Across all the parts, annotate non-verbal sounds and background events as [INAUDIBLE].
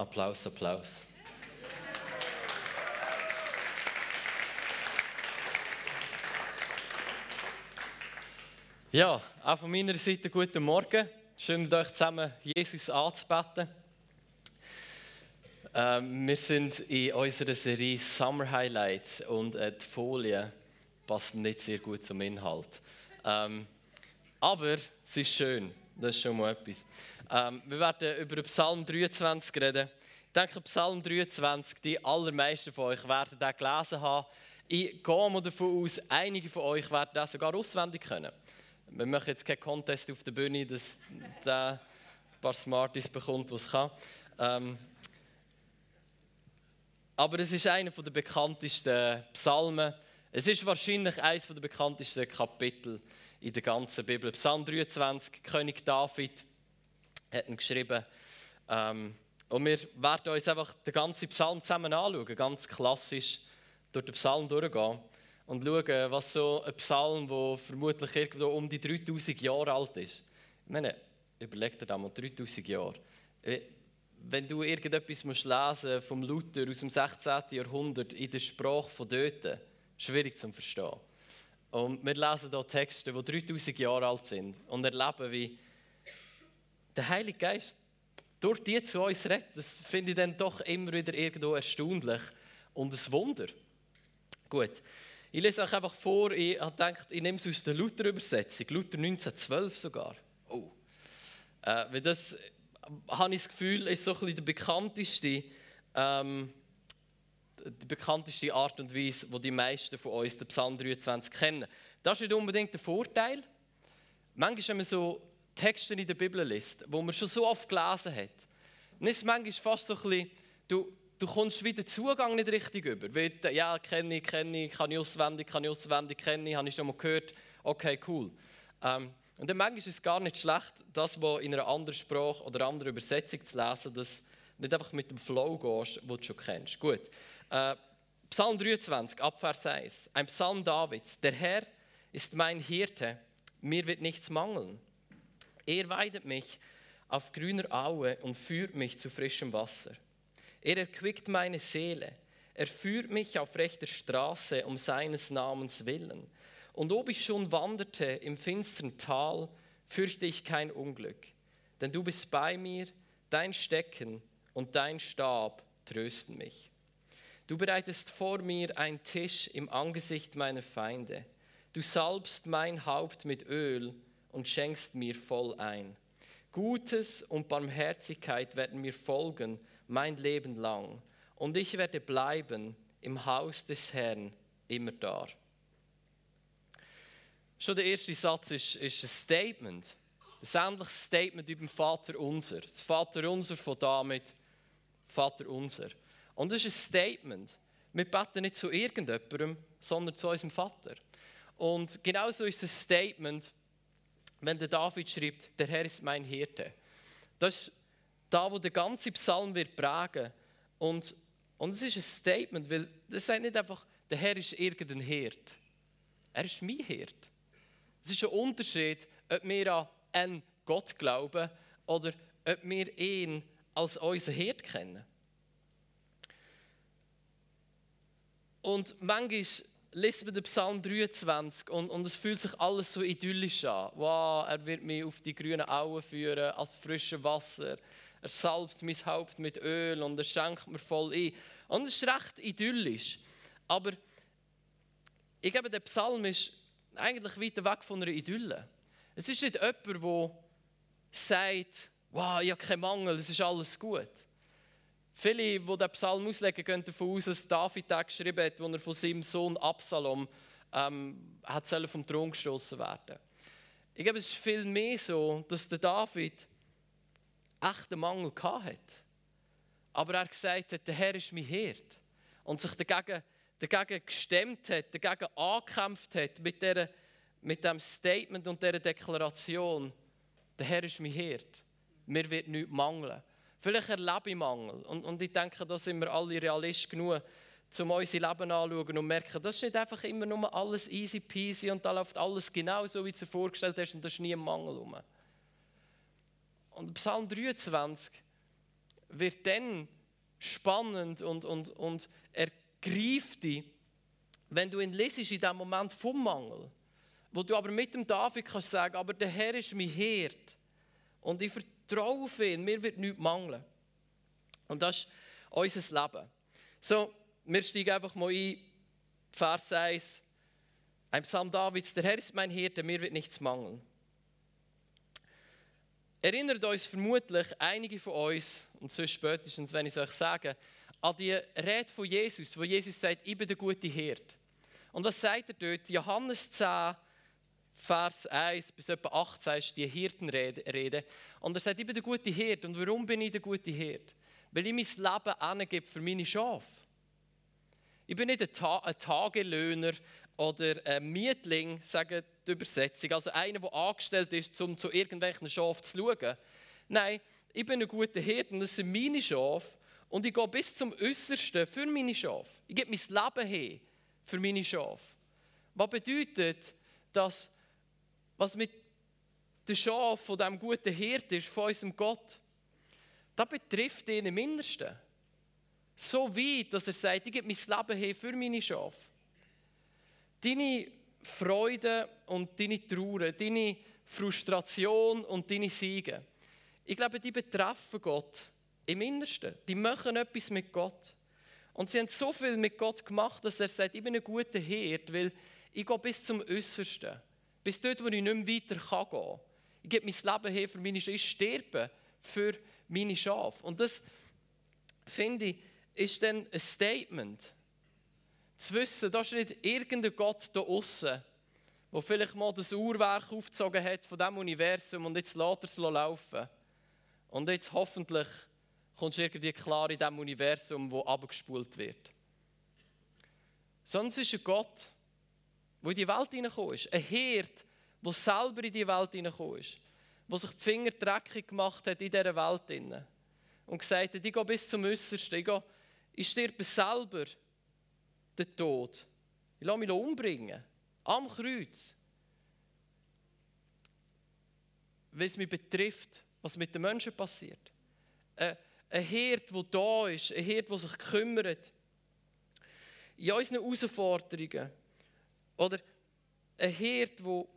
Applaus, Applaus. Ja, auch von meiner Seite guten Morgen. Schön mit euch zusammen Jesus anzubeten. Ähm, wir sind in unserer Serie Summer Highlights und äh, die Folie passt nicht sehr gut zum Inhalt. Ähm, aber es ist schön, das ist schon mal etwas. Ähm, wir werden über Psalm 23 reden. Ich denke, Psalm 23, die allermeisten von euch werden den gelesen haben. Ich gehe mal davon aus, einige von euch werden das sogar auswendig können. Wir machen jetzt keinen Contest auf der Bühne, dass der ein paar Smarties bekommt, was kann. Ähm, aber es ist einer der bekanntesten Psalmen. Es ist wahrscheinlich eines der bekanntesten Kapitel in der ganzen Bibel. Psalm 23, König David hat ihn geschrieben. Ähm, und wir werden uns einfach den ganzen Psalm zusammen anschauen, ganz klassisch durch den Psalm durchgehen und schauen, was so ein Psalm, der vermutlich irgendwo um die 3000 Jahre alt ist. Ich meine, überleg dir da mal 3000 Jahre. Äh, wenn du irgendetwas musst lesen vom Luther aus dem 16. Jahrhundert in der Sprache von dort, schwierig zu verstehen. Und wir lesen hier Texte, die 3000 Jahre alt sind und erleben, wie der Heilige Geist durch die zu uns redet. Das finde ich dann doch immer wieder irgendwo erstaunlich und ein Wunder. Gut, ich lese euch einfach vor, ich habe gedacht, ich nehme es aus der Luther-Übersetzung, Luther 1912 sogar. Oh. Äh, weil das, habe ich das Gefühl, ist so ein bisschen der bekannteste, ähm, die bekannteste Art und Weise, die die meisten von uns den Psalm 23 kennen. Das ist nicht unbedingt der Vorteil. Manchmal, wenn man so Texte in der Bibel liest, wo man schon so oft gelesen hat, dann ist es manchmal fast so ein bisschen, du, du kommst wieder Zugang nicht richtig über. Weil, ja, kenne ich, kenne ich, kann ich auswendig, kann ich auswendig, kenne ich, habe ich schon mal gehört. Okay, cool. Ähm, und dann manchmal ist es gar nicht schlecht, das, was in einer anderen Sprache oder anderen Übersetzung zu lesen, dass du nicht einfach mit dem Flow gehst, den du schon kennst. Gut. Äh, Psalm 23, Abvers 1. Ein Psalm Davids. Der Herr ist mein Hirte, mir wird nichts mangeln. Er weidet mich auf grüner Aue und führt mich zu frischem Wasser. Er erquickt meine Seele. Er führt mich auf rechter Straße um seines Namens willen. Und ob ich schon wanderte im finsteren Tal, fürchte ich kein Unglück. Denn du bist bei mir, dein Stecken und dein Stab trösten mich. Du bereitest vor mir einen Tisch im Angesicht meiner Feinde. Du salbst mein Haupt mit Öl und schenkst mir voll ein. Gutes und Barmherzigkeit werden mir folgen mein Leben lang. Und ich werde bleiben im Haus des Herrn immer da. Schon der erste Satz ist, ist ein Statement. Ein sämtliches Statement über den Vater unser. Das Vater unser von damit, Vater unser. Und das ist ein Statement. Wir beten nicht zu irgendjemandem, sondern zu unserem Vater. Und genauso ist ein Statement, wenn der David schreibt, der Herr ist mein Hirte. Das ist da, wo der ganze Psalm wird prägen. Und, und es ist ein Statement, weil das sagt nicht einfach, der Herr ist irgendein Hirt. Er ist mein Hirt. Es ist ein Unterschied, ob wir an einen Gott glauben oder ob wir ihn als unseren Hirt kennen. Und manchmal liest man den Psalm 23 und, und es fühlt sich alles so idyllisch an. Wow, er wird mich auf die grünen Auen führen, als frisches Wasser. Er salbt mein Haupt mit Öl und er schenkt mir voll ein. Und es ist recht idyllisch. Aber ich glaube, der Psalm ist eigentlich weiter weg von einer Idylle. Es ist nicht jemand, der sagt, wow, ich habe keinen Mangel, es ist alles gut. Viele, die den Psalm auslegen, gehen davon aus, dass David den geschrieben hat, als er von seinem Sohn Absalom ähm, hat vom Thron gestoßen werden. Ich glaube, es ist viel mehr so, dass der David echten Mangel hatte. Aber er gesagt hat, der Herr ist mein Hirt. Und sich dagegen, dagegen gestemmt hat, dagegen angekämpft hat mit, dieser, mit diesem Statement und dieser Deklaration, der Herr ist mein Hirt. Mir wird nichts mangeln. Vielleicht erlebe ich Mangel. Und, und ich denke, da sind wir alle realist genug, um unser Leben anzuschauen und merken, das ist nicht einfach immer nur alles easy peasy und da läuft alles genau so, wie du es dir vorgestellt hast und da ist nie ein Mangel rum. Und Psalm 23 wird dann spannend und, und, und ergreift dich, wenn du ihn lesest in diesem Moment vom Mangel. Wo du aber mit dem David kannst sagen, aber der Herr ist mein Herd. Und ich vertraue auf ihn, mir wird nichts mangeln. Und das ist unser Leben. So, wir steigen einfach mal ein, Vers 1. Ein Psalm Davids, der Herr ist mein Hirte, mir wird nichts mangeln. Erinnert uns vermutlich einige von uns, und so spätestens, wenn ich es euch sage, an die Rede von Jesus, wo Jesus sagt, ich bin der gute Hirt. Und was sagt er dort? Johannes 10, Vers 1 bis etwa 18 ist die Hirtenrede. Und er sagt, ich bin der gute Hirt. Und warum bin ich der gute Hirt? Weil ich mein Leben angebe für meine Schafe. Ich bin nicht ein, Ta ein Tagelöhner oder ein Mietling, sagen die Übersetzung. Also einer, der angestellt ist, um zu irgendwelchen Schafen zu schauen. Nein, ich bin ein guter Hirt und das sind meine Schafe. Und ich gehe bis zum Äußersten für meine Schafe. Ich gebe mein Leben hin für meine Schafe. Was bedeutet, dass was mit den Schafen von diesem guten Hirt ist, von unserem Gott, das betrifft ihn im Innersten. So weit, dass er sagt, ich gebe mein Leben hin für meine Schafe. Deine Freude und deine Trauer, deine Frustration und deine Siege, ich glaube, die betreffen Gott im Innersten. Die machen etwas mit Gott. Und sie haben so viel mit Gott gemacht, dass er sagt, ich bin ein guter Hirt, weil ich gehe bis zum Äußersten. Bis dort, wo ich nicht mehr weiter gehen kann. Ich gebe mein Leben her für meine Schafe. Ich sterbe für meine Schafe. Und das, finde ich, ist dann ein Statement. Zu wissen, da ist nicht irgendein Gott da außen, der vielleicht mal das Uhrwerk aufgezogen hat von diesem Universum und jetzt lässt er es laufen. Und jetzt hoffentlich kommst du irgendwie klar in diesem Universum, wo abgespult wird. Sonst ist ein Gott, der in die Welt hineingekommen ist. Ein Hirt, der selber in die Welt hineingekommen ist. Der sich die Finger dreckig gemacht hat in dieser Welt. Und gesagt hat, ich gehe bis zum Äußersten. Ich, gehe, ich sterbe selber den Tod. Ich lasse mich umbringen. Am Kreuz. Weil es mich betrifft, was mit den Menschen passiert. Ein, ein Hirt, der da ist. Ein Hirt, der sich kümmert. In unseren Herausforderungen oder ein Hirt, wo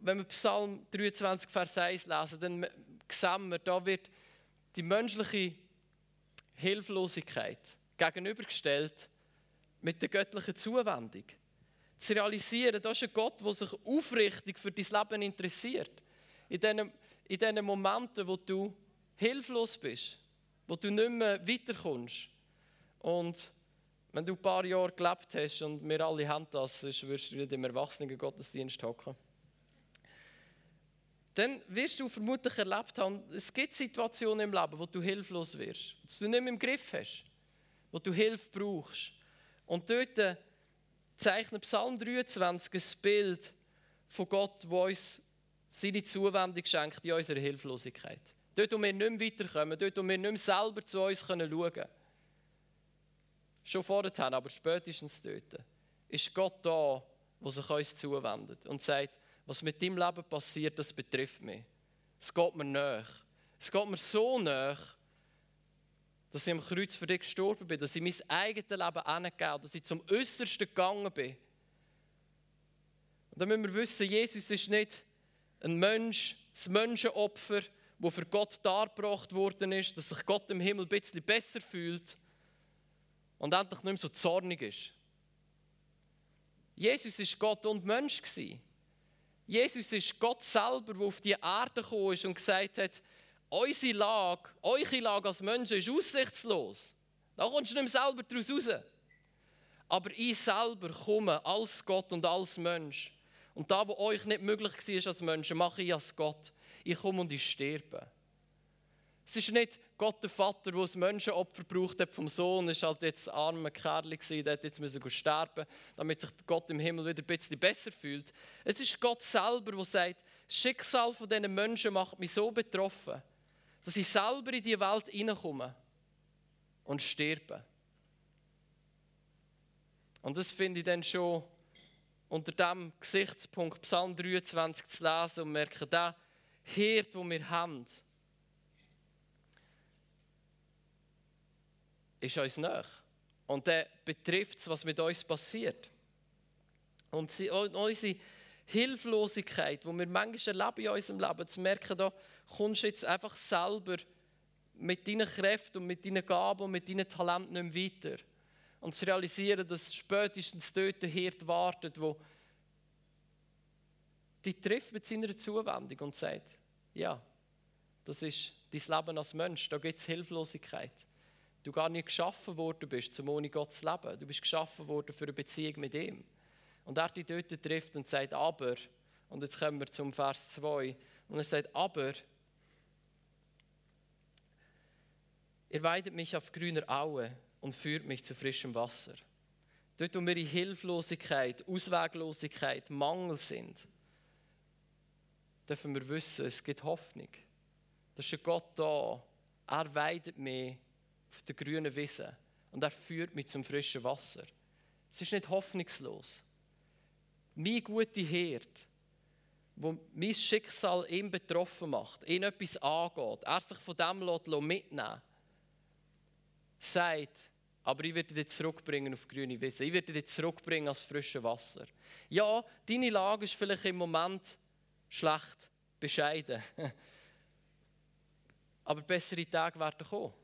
wenn wir Psalm 23, Vers 1 lesen, dann sehen wir, da wird die menschliche Hilflosigkeit gegenübergestellt mit der göttlichen Zuwendung. Zu realisieren, da ist ein Gott, der sich aufrichtig für dein Leben interessiert. In diesen, in diesen Momenten, wo du hilflos bist, wo du nicht mehr weiterkommst. Und wenn du ein paar Jahre gelebt hast und wir alle haben das, sonst wirst du nicht im erwachsenen Gottesdienst hocken. Dann wirst du vermutlich erlebt haben, es gibt Situationen im Leben, wo du hilflos wirst, wo du nicht mehr im Griff hast, wo du Hilfe brauchst. Und dort zeichnet Psalm 23 ein Bild von Gott, wo uns seine Zuwendung schenkt in unserer Hilflosigkeit. Dort, wo wir nicht mehr weiterkommen, dort, wo wir nicht mehr selber zu uns schauen können. Schon vorher, aber spätestens dort, ist Gott da, der sich uns zuwendet und sagt, was mit deinem Leben passiert, das betrifft mich. Es geht mir nach. Es geht mir so nach, dass ich am Kreuz für dich gestorben bin, dass ich mein eigenes Leben angegeben dass ich zum Äußersten gegangen bin. Und dann müssen wir wissen, Jesus ist nicht ein Mensch, ein Menschenopfer, das für Gott dargebracht worden ist, dass sich Gott im Himmel ein bisschen besser fühlt und endlich nicht mehr so zornig ist. Jesus ist Gott und Mensch Jesus ist Gott selber, der auf die Erde gekommen ist und gesagt hat, unsere Lage, eure Lage als Menschen ist aussichtslos. Da kommst du nicht mehr selber daraus raus. Aber ich selber komme als Gott und als Mensch. Und da, wo euch nicht möglich war als Menschen, mache ich als Gott. Ich komme und ich sterbe. Es ist nicht Gott der Vater, der ein Menschenopfer braucht hat vom Sohn, ist halt jetzt ein armer Kerl gewesen, der jetzt müssen sterben, damit sich Gott im Himmel wieder ein bisschen besser fühlt. Es ist Gott selber, der sagt, das Schicksal von diesen Menschen macht mich so betroffen, dass ich selber in die Welt hineinkomme und sterbe. Und das finde ich dann schon unter dem Gesichtspunkt Psalm 23 zu lesen und merke, der Herd, den wir haben, ist uns nach. Und der betrifft es, was mit uns passiert. Und unsere Hilflosigkeit, die wir manchmal erleben in unserem Leben, zu merken, da kommst du jetzt einfach selber mit deinen Kräften und mit deinen Gaben und mit deinen Talenten nicht mehr weiter. Und zu realisieren, dass spätestens dort der Hirt wartet, wo dich trifft mit seiner Zuwendung und sagt, ja, das ist dein Leben als Mensch, da gibt es Hilflosigkeit. Du gar nicht geschaffen worden bist, um ohne Gott zu leben. Du bist geschaffen worden für eine Beziehung mit ihm. Und er dich dort trifft und sagt, aber, und jetzt kommen wir zum Vers 2, und er sagt, aber, ihr weidet mich auf grüner Aue und führt mich zu frischem Wasser. Dort, wo wir in Hilflosigkeit, Ausweglosigkeit, Mangel sind, dürfen wir wissen, es gibt Hoffnung. Da ist ein Gott da. Er weidet mich auf der grünen Wiese und er führt mich zum frischen Wasser. Es ist nicht hoffnungslos. Mein guter Hirt, wo mein Schicksal ihn betroffen macht, ihn etwas angeht, er sich von dem mitnehmen sagt, aber ich werde dich zurückbringen auf grüne Wiese. Ich werde dich zurückbringen als frisches Wasser. Ja, deine Lage ist vielleicht im Moment schlecht, bescheiden. [LAUGHS] Aber bessere Tage werden kommen.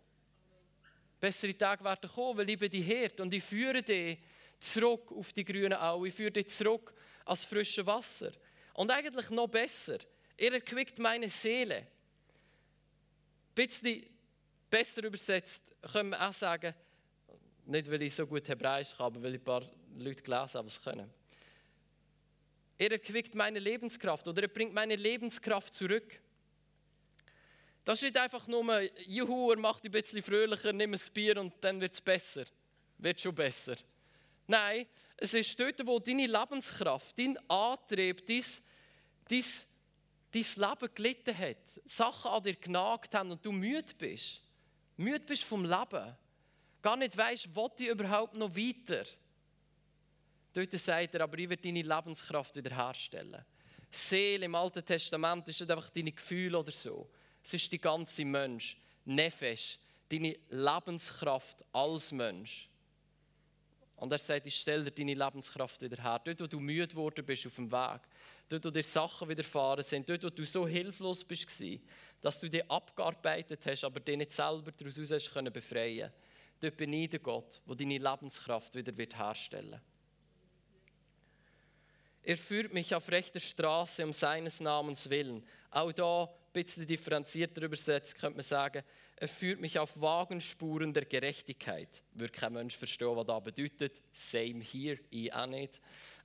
Bessere Tage werden kommen, weil ich bin die Herd und ich führe dich zurück auf die grünen Aue. Ich führe dich zurück als frisches Wasser. Und eigentlich noch besser, er erquickt meine Seele. Ein bisschen besser übersetzt können wir auch sagen, nicht weil ich so gut Hebräisch kann, aber weil ich ein paar Leute gelesen habe, was können. Er erquickt meine Lebenskraft oder er bringt meine Lebenskraft zurück. Das ist nicht einfach nur, juhu, er macht ein bisschen fröhlicher, nimm ein Bier und dann wird es besser. Wird schon besser. Nein, es ist dort, wo deine Lebenskraft, dein Antrieb, dein, dein, dein Leben gelitten hat, Sachen an dir genagt haben und du müde bist. Müde bist vom Leben. Gar nicht weißt, was ich überhaupt noch weiter. Dort sagt er, aber ich werde deine Lebenskraft wiederherstellen. Seele im Alten Testament ist nicht einfach deine Gefühle oder so. Es ist die ganze Mensch. Nefesh, deine Lebenskraft als Mensch. Und er sagt, ich stelle dir deine Lebenskraft wieder her. Dort, wo du müde geworden bist auf dem Weg. Dort, wo dir Sachen widerfahren sind. Dort, wo du so hilflos bist, dass du dich abgearbeitet hast, aber dich nicht selber daraus hast können befreien Dort bin ich der Gott, der deine Lebenskraft wieder wird herstellen Er führt mich auf rechter Straße um seines Namens willen. Auch da bisschen differenzierter übersetzt könnte man sagen, er führt mich auf Wagenspuren der Gerechtigkeit. Würde kein Mensch verstehen, was das bedeutet. Same here, ich auch nicht.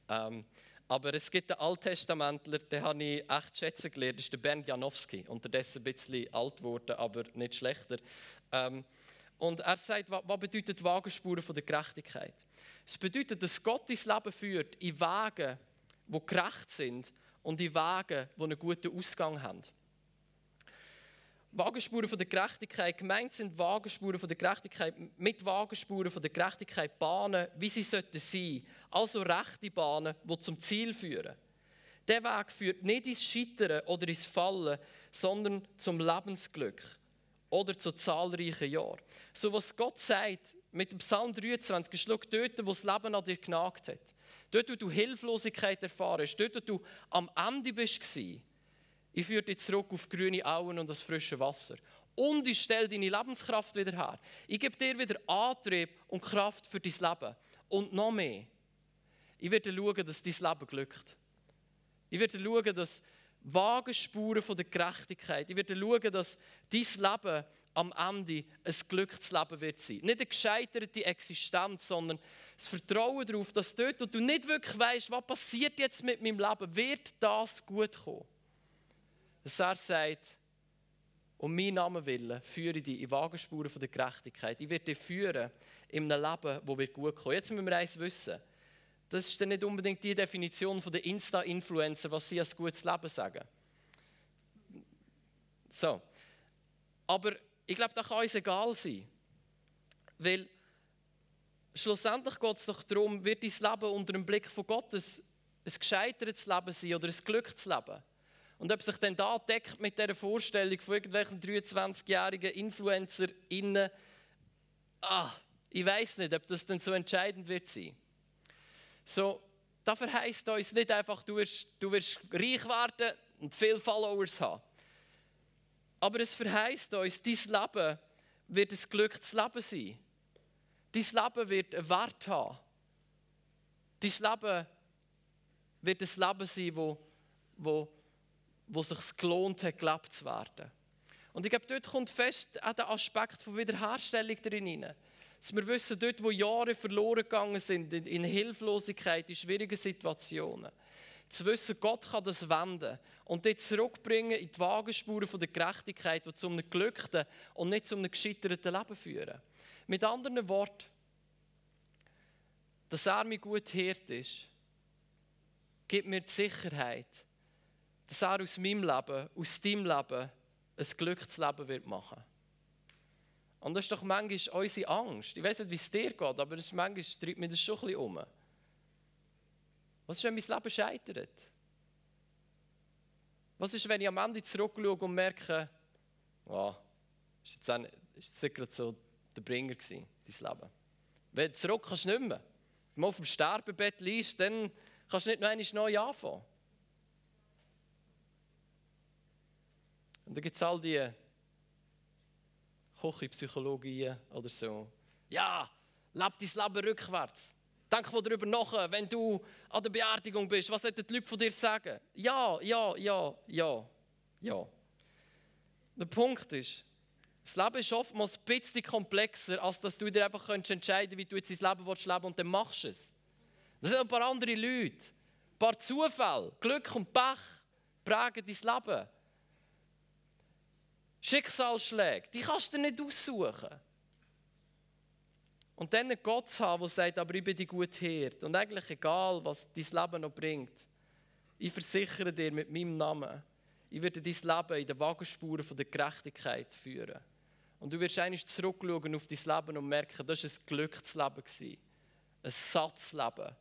Ähm, aber es gibt einen Alttestamentler, den habe ich echt schätzen gelernt, das ist der Bernd Janowski. Unterdessen ein bisschen alt geworden, aber nicht schlechter. Ähm, und er sagt, was bedeutet Wagenspuren von der Gerechtigkeit? Es bedeutet, dass Gott ins Leben führt in Wegen, die gerecht sind und in Wegen, die einen guten Ausgang haben. Wagenspuren von der Gerechtigkeit. Gemeint sind Wagenspuren von der Gerechtigkeit mit Wagenspuren von der Gerechtigkeit Bahnen, wie sie sollten sein. Also rechte Bahnen, die zum Ziel führen. Der Weg führt nicht ins Scheitern oder ins Fallen, sondern zum Lebensglück oder zu zahlreichen Jahren. So was Gott sagt mit dem Psalm 23, ist dort, wo das Leben an dir genagt hat. Dort, wo du Hilflosigkeit erfahren hast, dort, wo du am Ende bist, ich führe dich zurück auf grüne Auen und das frische Wasser. Und ich stelle deine Lebenskraft wieder her. Ich gebe dir wieder Antrieb und Kraft für dein Leben. Und noch mehr. Ich werde schauen, dass dein Leben glückt. Ich werde schauen, dass Wagenspuren von der Gerechtigkeit, ich werde schauen, dass dein Leben am Ende ein glückliches Leben wird sein. Nicht eine gescheiterte Existenz, sondern das Vertrauen darauf, dass dort, wo du nicht wirklich weißt, was passiert jetzt mit meinem Leben, wird das gut kommen dass er sagt, um meinen Namen willen führe ich dich in Wagenspuren der Gerechtigkeit. Ich werde dich führen in einem Leben, das wird gut kommen. Jetzt müssen wir eins wissen. Das ist dann nicht unbedingt die Definition der Insta-Influencer, was sie als gutes Leben sagen. So. Aber ich glaube, das kann uns egal sein. Weil schlussendlich geht es doch darum, wird dein Leben unter dem Blick von Gott ein, ein gescheitertes Leben sein oder ein glückliches Leben. Und ob sich dann da deckt mit der Vorstellung von irgendwelchen 23-jährigen InfluencerInnen, ah, ich weiß nicht, ob das dann so entscheidend wird sein. So, da verheißt uns nicht einfach, du wirst, du wirst reich werden und viele Followers haben. Aber es verheißt uns, dein Leben wird ein glückliches Leben sein. Dein Leben wird einen Wert haben. Dein Leben wird ein Leben sein, wo, wo, wo sich gelohnt hat, gelebt zu werden. Und ich glaube, dort kommt fest auch der Aspekt von Wiederherstellung drin hinein. Dass wir wissen, dort, wo Jahre verloren gegangen sind, in Hilflosigkeit, in schwierigen Situationen, zu wissen, Gott kann das wenden und dich zurückbringen in die Wagenspuren der Gerechtigkeit, die zu einem glückten und nicht zu einem gescheiterten Leben führen. Mit anderen Worten, dass er mir gut Hirt ist, gibt mir die Sicherheit, dass er aus meinem Leben, aus deinem Leben, ein glückliches Leben wird machen Und das ist doch manchmal unsere Angst. Ich weiß nicht, wie es dir geht, aber das ist manchmal treibt mir das schon ein bisschen um. Was ist, wenn mein Leben scheitert? Was ist, wenn ich am Ende zurückschaue und merke, oh, ist jetzt, auch, ist jetzt nicht so der Bringer gewesen, dein Leben? Wenn du zurück kannst du nicht mehr. Wenn du auf dem Sterbebett liegst, dann kannst du nicht noch einmal neu anfangen. Und dann gibt es all die Küchenpsychologien oder so. Ja, lebe dein Leben rückwärts. Denk mal darüber nach, wenn du an der Beerdigung bist. Was sollten die Leute von dir sagen? Ja, ja, ja, ja, ja. Der Punkt ist, das Leben ist oftmals ein bisschen komplexer, als dass du dir einfach entscheiden kannst, wie du jetzt dein Leben willst und dann machst du es. Das sind ein paar andere Leute. Ein paar Zufälle, Glück und Pech prägen dein Leben. Schicksalsschläge, die kannst du dir nicht aussuchen. Und dann einen Gott zu haben, der sagt, aber ich bin die gute Herd. Und eigentlich egal, was dein Leben noch bringt, ich versichere dir mit meinem Namen, ich werde dein Leben in den Wagenspuren der Gerechtigkeit führen. Und du wirst eigentlich zurückschauen auf dein Leben und merken, das war ein glückliches Leben. Ein Satzleben.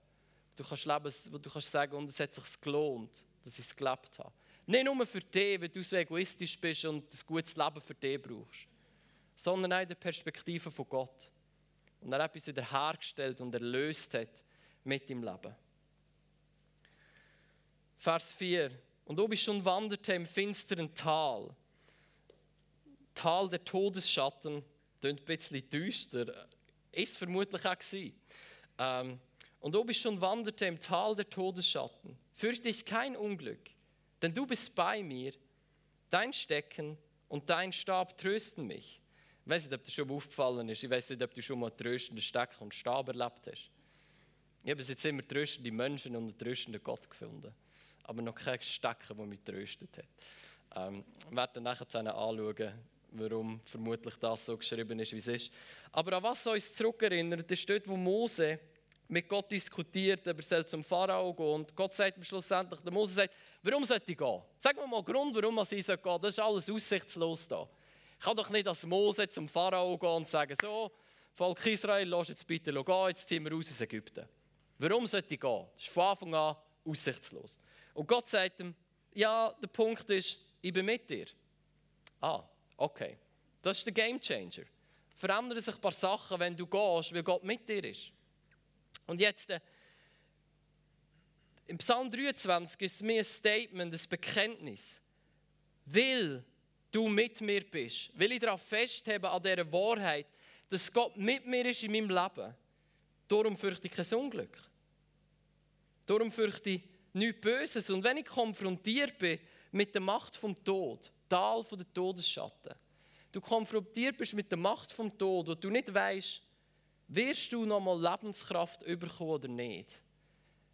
Du kannst leben, wo du kannst sagen, und es hat sich gelohnt, dass ich es gelebt habe. Nicht nur für dich, weil du so egoistisch bist und ein gutes Leben für dich brauchst, sondern auch in der Perspektive von Gott und er etwas wiederhergestellt und erlöst hat mit im Leben. Vers 4. Und ob ich schon wanderte im finsteren Tal, Tal der Todesschatten, klingt ein bisschen düster, ist es vermutlich auch gewesen. Ähm, und ob ich schon wanderte im Tal der Todesschatten, fürchte ich kein Unglück, denn du bist bei mir, dein Stecken und dein Stab trösten mich. Ich weiß nicht, ob das schon mal aufgefallen ist. Ich weiß nicht, ob du schon mal tröstende Stecken und Stab erlebt hast. Ich habe jetzt immer tröstende Menschen und einen tröstenden Gott gefunden. Aber noch kein Stecken, der mich tröstet hat. Ähm, wir werden nachher anschauen, warum vermutlich das so geschrieben ist, wie es ist. Aber an was uns zurückerinnert, ist dort, wo Mose mit Gott diskutiert, er soll zum Pharao gehen. Und Gott sagt ihm schlussendlich, der Mose sagt, warum sollte ich gehen? Sag mir mal Grund, warum ich gehen soll. Das ist alles aussichtslos da. Ich kann doch nicht als Mose zum Pharao gehen und sagen, so, Volk Israel, lass jetzt bitte gehen, jetzt ziehen wir aus aus Ägypten. Warum sollte ich gehen? Das ist von Anfang an aussichtslos. Und Gott sagt ihm, ja, der Punkt ist, ich bin mit dir. Ah, okay. Das ist der Game Changer. Verändern sich ein paar Sachen, wenn du gehst, weil Gott mit dir ist. Und jetzt, äh, im Psalm 23 ist es mir ein Statement, ein Bekenntnis. Will du mit mir bist, will ich darauf festhalten, an dieser Wahrheit, dass Gott mit mir ist in meinem Leben. Darum fürchte ich kein Unglück. Darum fürchte ich nichts Böses. Und wenn ich konfrontiert bin mit der Macht vom Tod, Tal von der Todesschatten, du konfrontiert bist mit der Macht vom Tod und du nicht weißt, wirst du noch mal Lebenskraft überkommen oder nicht?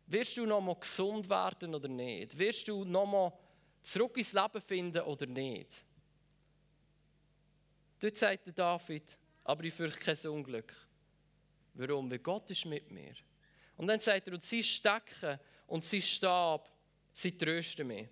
Wirst du noch mal gesund werden oder nicht? Wirst du noch mal zurück ins Leben finden oder nicht? Dort sagt David, aber ich fürchte kein Unglück. Warum? Weil Gott ist mit mir. Und dann sagt er, und sie Stecken und sie Stab, sie trösten mich.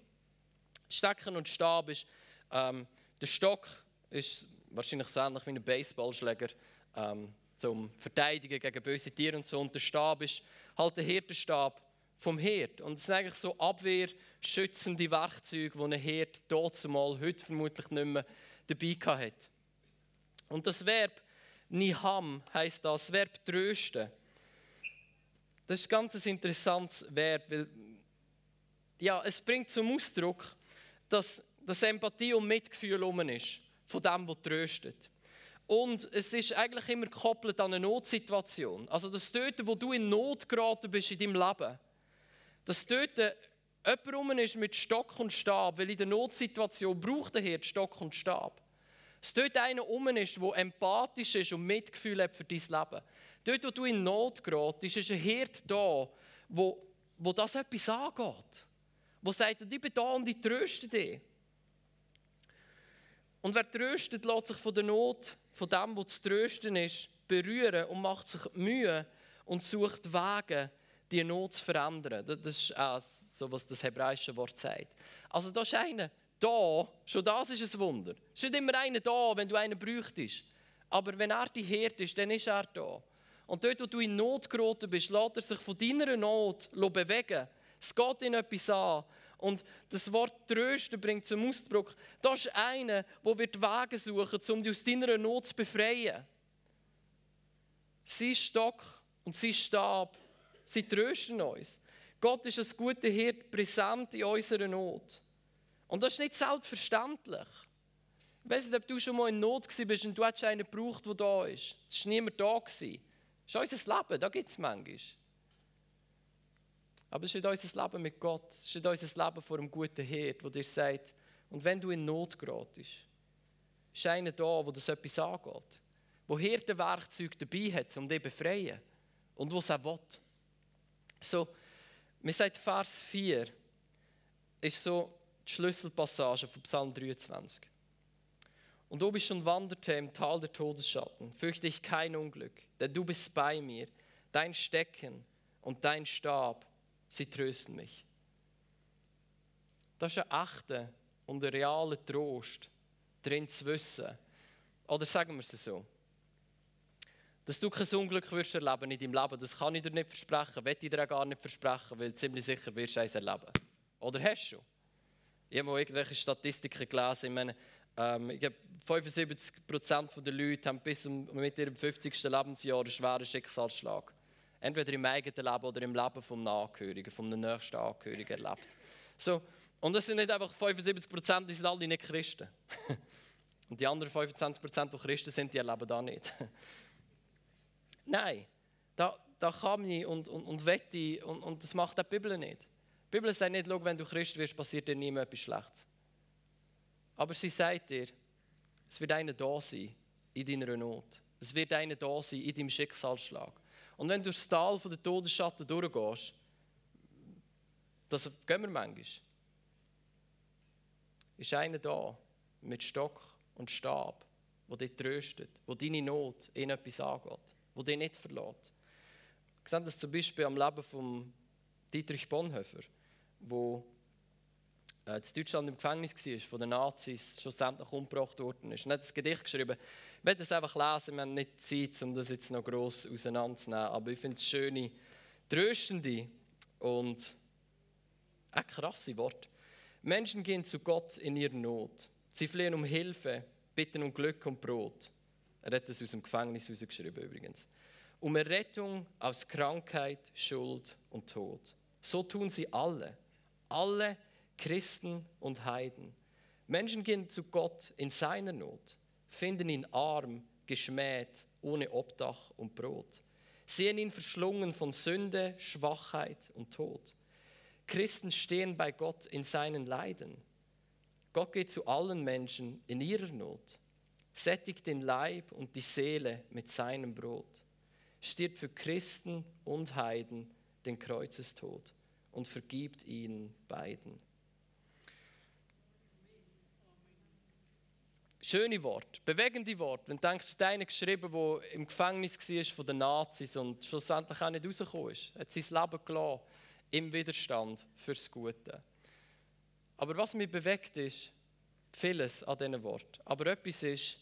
Stecken und Stab ist, ähm, der Stock ist wahrscheinlich so ähnlich wie ein Baseballschläger ähm, zum Verteidigen gegen böse Tiere und so. Und der Stab ist halt der Hirtenstab vom Hirt. Und es sind eigentlich so abwehrschützende Werkzeuge, die ein Hirt dort zumal heute vermutlich nicht mehr dabei hatte. Und das Verb Niham heißt das Verb trösten. Das ist ein ganz interessantes Verb, weil ja, es bringt zum Ausdruck, dass, dass Empathie und Mitgefühl um ist, von dem, der tröstet. Und es ist eigentlich immer gekoppelt an eine Notsituation. Also das dort, wo du in Not geraten bist in deinem Leben, dass dort jemand rum ist mit Stock und Stab, weil in der Notsituation braucht der Herr Stock und Stab. Dass dort einer rum ist, der empathisch ist und Mitgefühl hat für dein Leben. Dort, wo du in Not geratest, ist ein Herd da, wo, wo das etwas angeht. Wo sagt, ich bin da und ich tröste dich. Und wer tröstet, lässt sich von der Not, von dem, was zu trösten ist, berühren und macht sich Mühe und sucht Wege, die Not zu verändern. Das ist auch so, was das hebräische Wort sagt. Also da ist einer da, schon das ist ein Wunder. Es ist nicht immer einer da, wenn du einen bräuchtest. Aber wenn er die Herd ist, dann ist er da. Und dort, wo du in Not geraten bist, lässt er sich von deiner Not bewegen. Es geht ihn etwas an. Und das Wort trösten bringt zum Ausdruck, da ist einer, der wird Wege suchen, um dich aus deiner Not zu befreien. Sein Stock und sein Stab, sie trösten uns. Gott ist ein guter Hirt, präsent in unserer Not. Und das ist nicht selbstverständlich. Ich weiß nicht, ob du schon mal in Not bist und du hast einen gebraucht, der da ist. Es war niemand da. Das ist unser Leben, da gibt es manchmal. Aber es ist nicht unser Leben mit Gott. Es ist nicht unser Leben vor einem guten Herd, der dir sagt, und wenn du in Not geratest, ist einer da, wo das etwas angeht. Wo Hirtenwerkzeug dabei hat, um dich zu befreien. Und es auch will. So, mir sagt Vers 4, ist so Schlüsselpassage von Psalm 23. Und ob ich schon wanderte im Tal der Todesschatten, fürchte ich kein Unglück, denn du bist bei mir. Dein Stecken und dein Stab, sie trösten mich. Das ist ein echter und ein realer Trost, drin zu wissen. Oder sagen wir es so. Dass du kein Unglück wirst erleben in deinem Leben, das kann ich dir nicht versprechen, will ich dir auch gar nicht versprechen, weil ziemlich sicher wirst du eins erleben. Oder hast du schon? Ich habe mal irgendwelche Statistiken gelesen. Ich meine, ähm, ich 75% der Leute haben bis mit ihrem 50. Lebensjahr einen schweren Schicksalsschlag. Entweder im eigenen Leben oder im Leben vom Angehörigen, vom nächsten Angehörigen erlebt. So, und das sind nicht einfach 75% die sind alle nicht Christen. [LAUGHS] und die anderen 25% die Christen sind, die erleben das nicht. [LAUGHS] Nein, da, da kann ich und, und, und wette und, und das macht die Bibel nicht. Die Bibel sagt nicht, wenn du Christ wirst, passiert dir nie mehr etwas Schlechtes. Aber sie sagt dir, es wird einer da sein in deiner Not. Es wird einer da sein in deinem Schicksalsschlag. Und wenn du das Tal von der Todesschatten durchgehst, das gehen wir manchmal, ist einer da mit Stock und Stab, der dich tröstet, wo deine Not in etwas angeht, wo dich nicht verlässt. Wir sehen das zum Beispiel am Leben von Dietrich Bonhoeffer wo äh, in Deutschland im Gefängnis war, von den Nazis schlussendlich umgebracht worden ist. Er hat ein Gedicht geschrieben. Ich werde es einfach lesen, wir haben nicht Zeit, um das jetzt noch gross auseinanderzunehmen, aber ich finde es schöne, tröstende und auch krasse Worte. Menschen gehen zu Gott in ihrer Not. Sie flehen um Hilfe, bitten um Glück und Brot. Er hat das aus dem Gefängnis herausgeschrieben übrigens. Um Errettung aus Krankheit, Schuld und Tod. So tun sie alle alle Christen und Heiden. Menschen gehen zu Gott in seiner Not, finden ihn arm, geschmäht, ohne Obdach und Brot, sehen ihn verschlungen von Sünde, Schwachheit und Tod. Christen stehen bei Gott in seinen Leiden. Gott geht zu allen Menschen in ihrer Not, sättigt den Leib und die Seele mit seinem Brot, stirbt für Christen und Heiden den Kreuzestod und vergibt ihnen beiden. Schöne Wort, bewegende Wort. Wenn du denkst, du einen geschrieben, der im Gefängnis war von den Nazis und schlussendlich auch nicht rausgekommen ist, hat sein Leben gelassen im Widerstand fürs Gute. Aber was mich bewegt ist, vieles an diesen Wort. Aber etwas ist,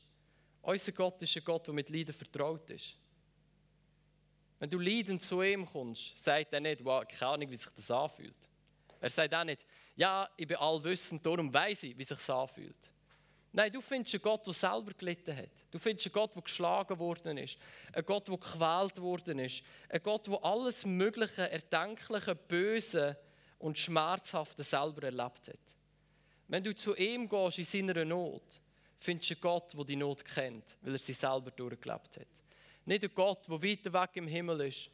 unser Gott ist ein Gott, der mit Leiden vertraut ist. Wenn du leidend zu ihm kommst, sagt er nicht, wow, keine Ahnung, wie sich das anfühlt. Er sagt auch nicht, ja, ich bin allwissend, darum weiß ich, wie sich das anfühlt. Nein, du findest einen Gott, der selber gelitten hat. Du findest einen Gott, der geschlagen worden ist. Einen Gott, der gequält worden ist. Einen Gott, der alles Mögliche, Erdenkliche, Böse und Schmerzhafte selber erlebt hat. Wenn du zu ihm gehst in seiner Not, findest du einen Gott, der die Not kennt, weil er sie selber durchgelebt hat. Nicht ein Gott, der weit weg im Himmel ist,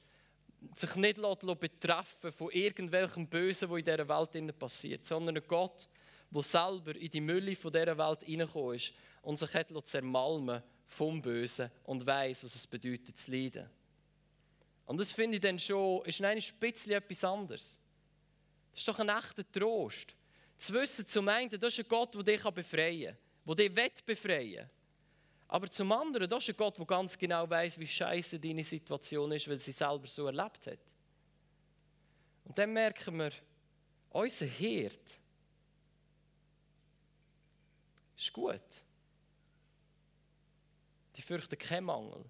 sich nicht betreffen von irgendwelchem Bösen, was in dieser Welt passiert, sondern ein Gott, der selber in die Mülle dieser Welt hineingekommen ist und sich hat zermalmen vom Bösen und weiß, was es bedeutet zu leiden. Und das finde ich dann schon, ist ein bisschen etwas anderes. Das ist doch ein echter Trost. Zu wissen, zum einen, das ist ein Gott, der dich befreien kann, der dich befreien. Aber zum anderen, das ist ein Gott, der ganz genau weiß, wie scheiße deine Situation ist, weil sie selber so erlebt hat. Und dann merken wir, unser Hirt ist gut. Die fürchten keinen Mangel.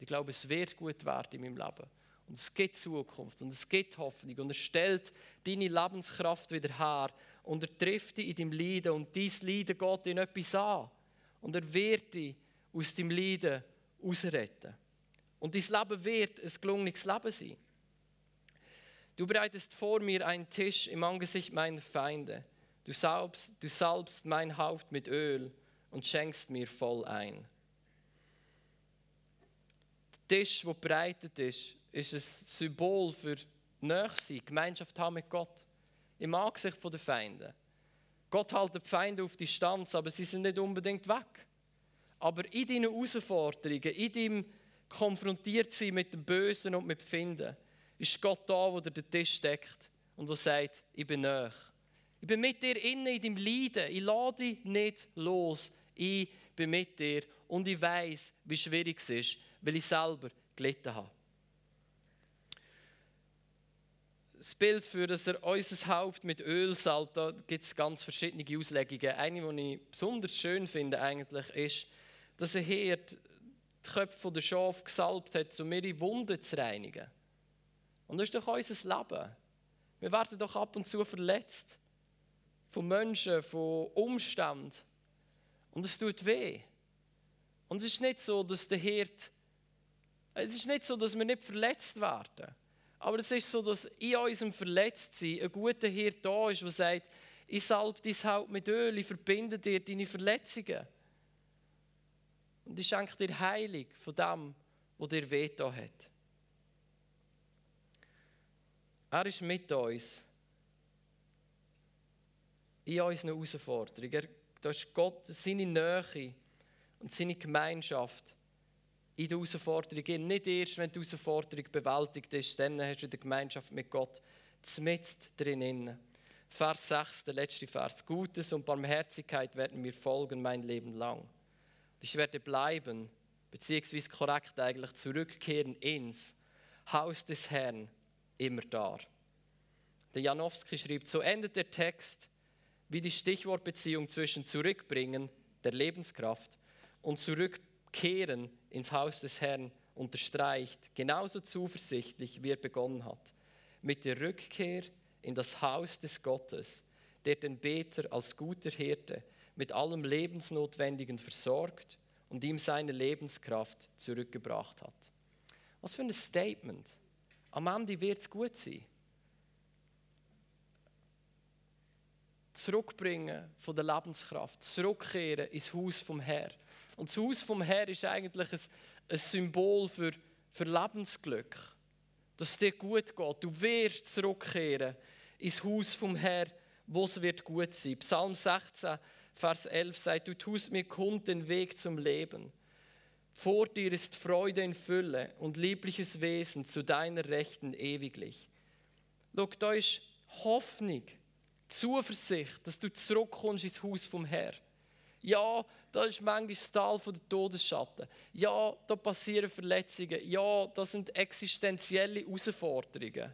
Die glauben, es wird gut werden in meinem Leben. Und es gibt Zukunft und es gibt Hoffnung und er stellt deine Lebenskraft wieder her und er trifft dich in deinem Leiden und dein Leiden geht in etwas an und er wird dich aus deinem Leiden ausretten. Und dein Leben wird ein gelungenes Leben sein. Du bereitest vor mir einen Tisch im Angesicht meiner Feinde. Du salbst, du salbst mein Haupt mit Öl und schenkst mir voll ein. Der Tisch, der bereitet ist, ist ein Symbol für Nächsein, Gemeinschaft haben mit Gott. Im Angesicht der Feinde. Gott hält die Feinde auf Distanz, aber sie sind nicht unbedingt weg. Aber in deinen Herausforderungen, in deinem konfrontiert sein mit dem Bösen und mit dem Finden, ist Gott da, wo der den Tisch deckt und wo sagt, ich bin näher. Ich bin mit dir innen in deinem Leiden. Ich lade dich nicht los. Ich bin mit dir und ich weiß, wie schwierig es ist, weil ich selber gelitten habe. das Bild für, dass er unser Haupt mit Öl salbt, da gibt es ganz verschiedene Auslegungen. Eine, die ich besonders schön finde, eigentlich, ist, dass er hier die Köpfe der Schafe gesalbt hat, um ihre Wunden zu reinigen. Und das ist doch unser Leben. Wir werden doch ab und zu verletzt. Von Menschen, von Umständen. Und es tut weh. Und es ist nicht so, dass der Hirt, es ist nicht so, dass wir nicht verletzt werden. Aber es ist so, dass in unserem Verletztsein ein guter Hirt da ist, der sagt, ich salbe dein Haupt mit Öl, ich verbinde dir deine Verletzungen. Und ich schenke dir Heilung von dem, was dir wehgetan hat. Er ist mit uns in unseren Herausforderungen. Da ist Gott, seine Nähe und seine Gemeinschaft in der Herausforderung. Nicht erst, wenn die Herausforderung bewältigt ist, dann hast du der Gemeinschaft mit Gott zmitzt drinnen. Vers 6, der letzte Vers. Gutes und Barmherzigkeit werden mir folgen mein Leben lang. Ich werde bleiben, beziehungsweise korrekt eigentlich zurückkehren ins Haus des Herrn immer da. Der Janowski schreibt, so endet der Text wie die Stichwortbeziehung zwischen zurückbringen, der Lebenskraft, und zurückkehren, ins Haus des Herrn unterstreicht, genauso zuversichtlich, wie er begonnen hat, mit der Rückkehr in das Haus des Gottes, der den Beter als guter Hirte mit allem Lebensnotwendigen versorgt und ihm seine Lebenskraft zurückgebracht hat. Was für ein Statement. Am Ende wird es gut sein. Zurückbringen von der Lebenskraft, zurückkehren ins Haus vom Herrn. Und das Haus vom Herrn ist eigentlich ein, ein Symbol für, für Lebensglück. Dass es dir gut geht. Du wirst zurückkehren ins Haus vom Herrn, wo es wird gut sein. Psalm 16, Vers 11 sagt, du tust mir kund den Weg zum Leben. Vor dir ist Freude in Fülle und liebliches Wesen zu deiner Rechten ewiglich. Schau, da ist Hoffnung, Zuversicht, dass du zurückkommst ins Haus vom Herrn. Ja, da ist manchmal das Tal der Todesschatten. Ja, da passieren Verletzungen. Ja, das sind existenzielle Herausforderungen.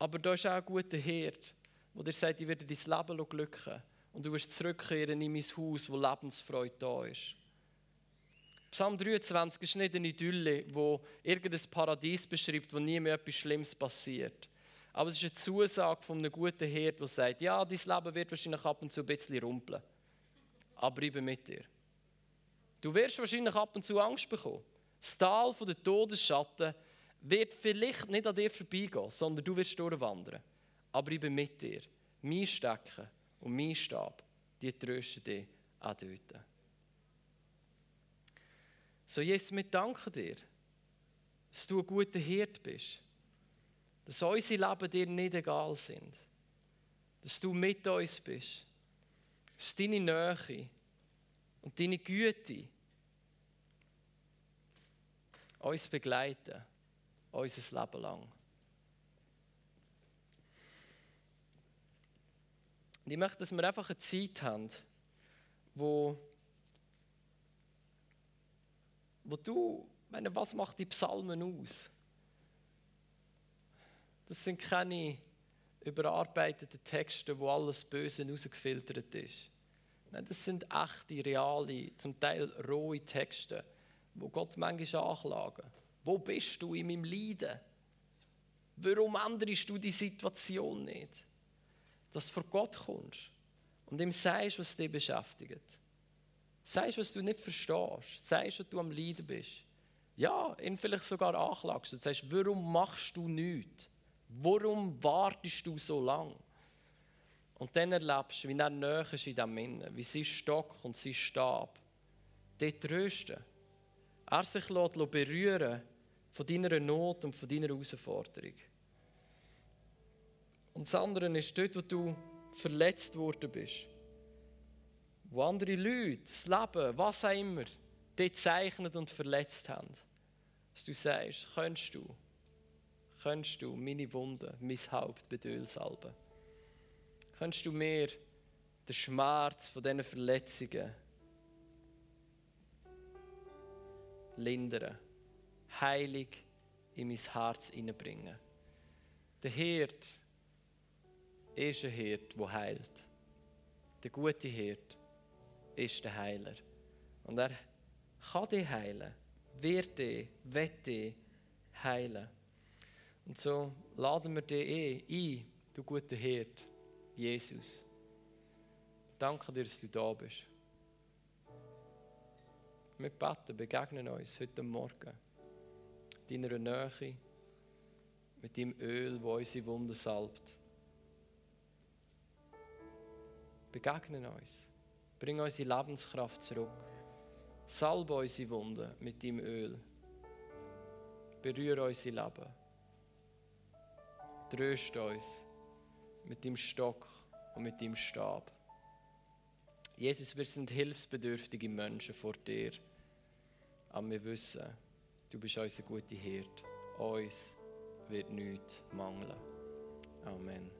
Aber da ist auch ein guter Herd, der dir sagt, ich werde dein Leben glücken und du wirst zurückkehren in mein Haus, wo Lebensfreude da ist. Psalm 23 ist nicht eine Idylle, wo irgendein Paradies beschreibt, wo nie mehr etwas Schlimmes passiert. Aber es ist eine Zusage von einem guten Herd, der sagt, ja, dein Leben wird wahrscheinlich ab und zu ein bisschen rumpeln. aber ich bin mit dir. Du wirst wahrscheinlich ab und zu Angst bekommen. Das Tal der Todesschatten wird vielleicht nicht an dir vorbeigehen, sondern du wirst durchwandern. Aber ich bin mit dir. Mein Stecken und mein Stab, die trösten dich auch dort. So, Jesus, wir danken dir, dass du ein guter Hirt bist. Dass unsere Leben dir nicht egal sind. Dass du mit uns bist. Dass deine Nähe und deine Güte uns begleiten, unser Leben lang. Und ich möchte, dass wir einfach eine Zeit haben, wo, wo du, meine, was macht die Psalmen aus? Das sind keine überarbeiteten Texte, wo alles Böse rausgefiltert ist. Nein, das sind echte, reale, zum Teil rohe Texte, wo Gott manchmal anklagen. Wo bist du in meinem Leiden? Warum änderst du die Situation nicht? Dass du vor Gott kommst und ihm sagst, was dich beschäftigt. Sagst, was du nicht verstehst. Sagst, dass du am Leiden bist. Ja, ihn vielleicht sogar anklagst und sagst, warum machst du nichts? Warum wartest du so lang? Und dann erlebst du, wie er näher ist in diesem Innen, wie sein Stock und sein Stab dort trösten. Er sich berühren von deiner Not und von deiner Herausforderung. Und das andere ist dort, wo du verletzt worden bist. Wo andere Leute, das Leben, was auch immer, dort zeichnet und verletzt haben. Dass du sagst, könntest du, könntest du meine Wunden, mein Haupt mit Öl salben. Könntest du mir den Schmerz von diesen Verletzungen lindern, heilig in mein Herz hineinbringen. Der Hirt ist ein Hirt, der heilt. Der gute Hirt ist der Heiler. Und er kann dich heilen, wird dich, wird dich heilen. Und so laden wir dich ein, du guter Hirt, Jesus. Danke dir, dass du da bist. Wir beten, begegnen uns heute Morgen. Deiner Nähe, mit dem Öl, wo unsere Wunden salbt. Begegnen uns. Bring unsere Lebenskraft zurück. Salbe unsere Wunden mit deinem Öl. Berühre unser Leben. Tröst uns mit dem Stock und mit dem Stab. Jesus, wir sind hilfsbedürftige Menschen vor dir. Aber wir wissen, du bist unser guter Hirt. Uns wird nichts mangeln. Amen.